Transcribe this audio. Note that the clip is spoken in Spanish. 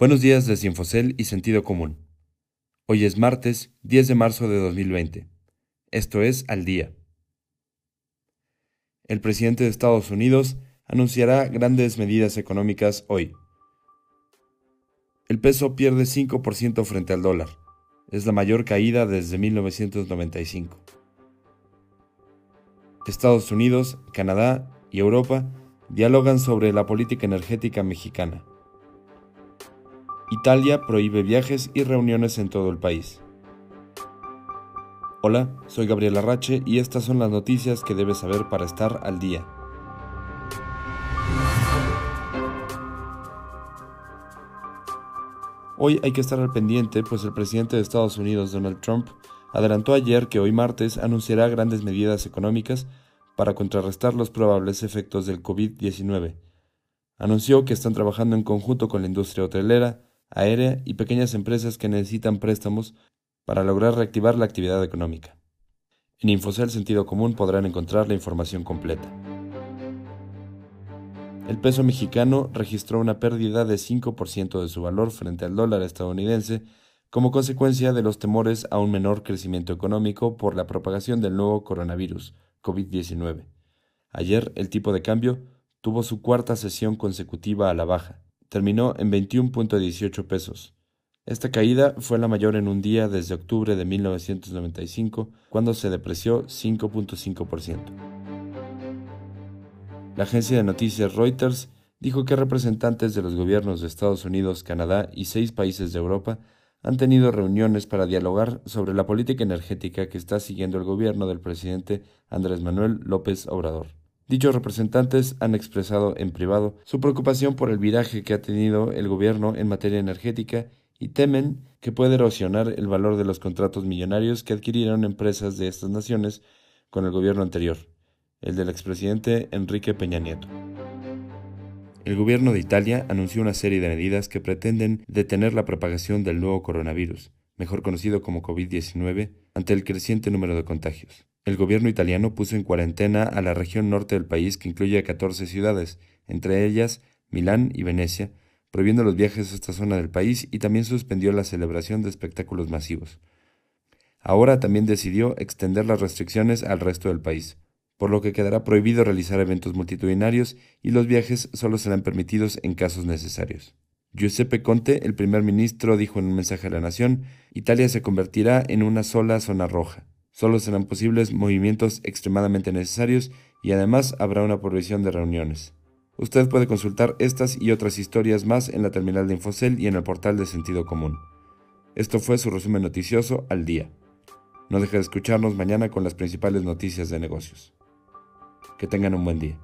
Buenos días desde Infocel y Sentido Común. Hoy es martes 10 de marzo de 2020. Esto es Al Día. El presidente de Estados Unidos anunciará grandes medidas económicas hoy. El peso pierde 5% frente al dólar. Es la mayor caída desde 1995. Estados Unidos, Canadá y Europa dialogan sobre la política energética mexicana. Italia prohíbe viajes y reuniones en todo el país. Hola, soy Gabriel Arrache y estas son las noticias que debes saber para estar al día. Hoy hay que estar al pendiente, pues el presidente de Estados Unidos, Donald Trump, adelantó ayer que hoy martes anunciará grandes medidas económicas para contrarrestar los probables efectos del COVID-19. Anunció que están trabajando en conjunto con la industria hotelera, aérea y pequeñas empresas que necesitan préstamos para lograr reactivar la actividad económica. En Infocel Sentido Común podrán encontrar la información completa. El peso mexicano registró una pérdida de 5% de su valor frente al dólar estadounidense como consecuencia de los temores a un menor crecimiento económico por la propagación del nuevo coronavirus, COVID-19. Ayer el tipo de cambio tuvo su cuarta sesión consecutiva a la baja, terminó en 21.18 pesos. Esta caída fue la mayor en un día desde octubre de 1995, cuando se depreció 5.5%. La agencia de noticias Reuters dijo que representantes de los gobiernos de Estados Unidos, Canadá y seis países de Europa han tenido reuniones para dialogar sobre la política energética que está siguiendo el gobierno del presidente Andrés Manuel López Obrador. Dichos representantes han expresado en privado su preocupación por el viraje que ha tenido el gobierno en materia energética y temen que puede erosionar el valor de los contratos millonarios que adquirieron empresas de estas naciones con el gobierno anterior, el del expresidente Enrique Peña Nieto. El gobierno de Italia anunció una serie de medidas que pretenden detener la propagación del nuevo coronavirus, mejor conocido como COVID-19, ante el creciente número de contagios. El gobierno italiano puso en cuarentena a la región norte del país que incluye 14 ciudades, entre ellas Milán y Venecia, prohibiendo los viajes a esta zona del país y también suspendió la celebración de espectáculos masivos. Ahora también decidió extender las restricciones al resto del país, por lo que quedará prohibido realizar eventos multitudinarios y los viajes solo serán permitidos en casos necesarios. Giuseppe Conte, el primer ministro, dijo en un mensaje a la nación, Italia se convertirá en una sola zona roja. Solo serán posibles movimientos extremadamente necesarios y además habrá una provisión de reuniones. Usted puede consultar estas y otras historias más en la terminal de Infocel y en el portal de Sentido Común. Esto fue su resumen noticioso al día. No deje de escucharnos mañana con las principales noticias de negocios. Que tengan un buen día.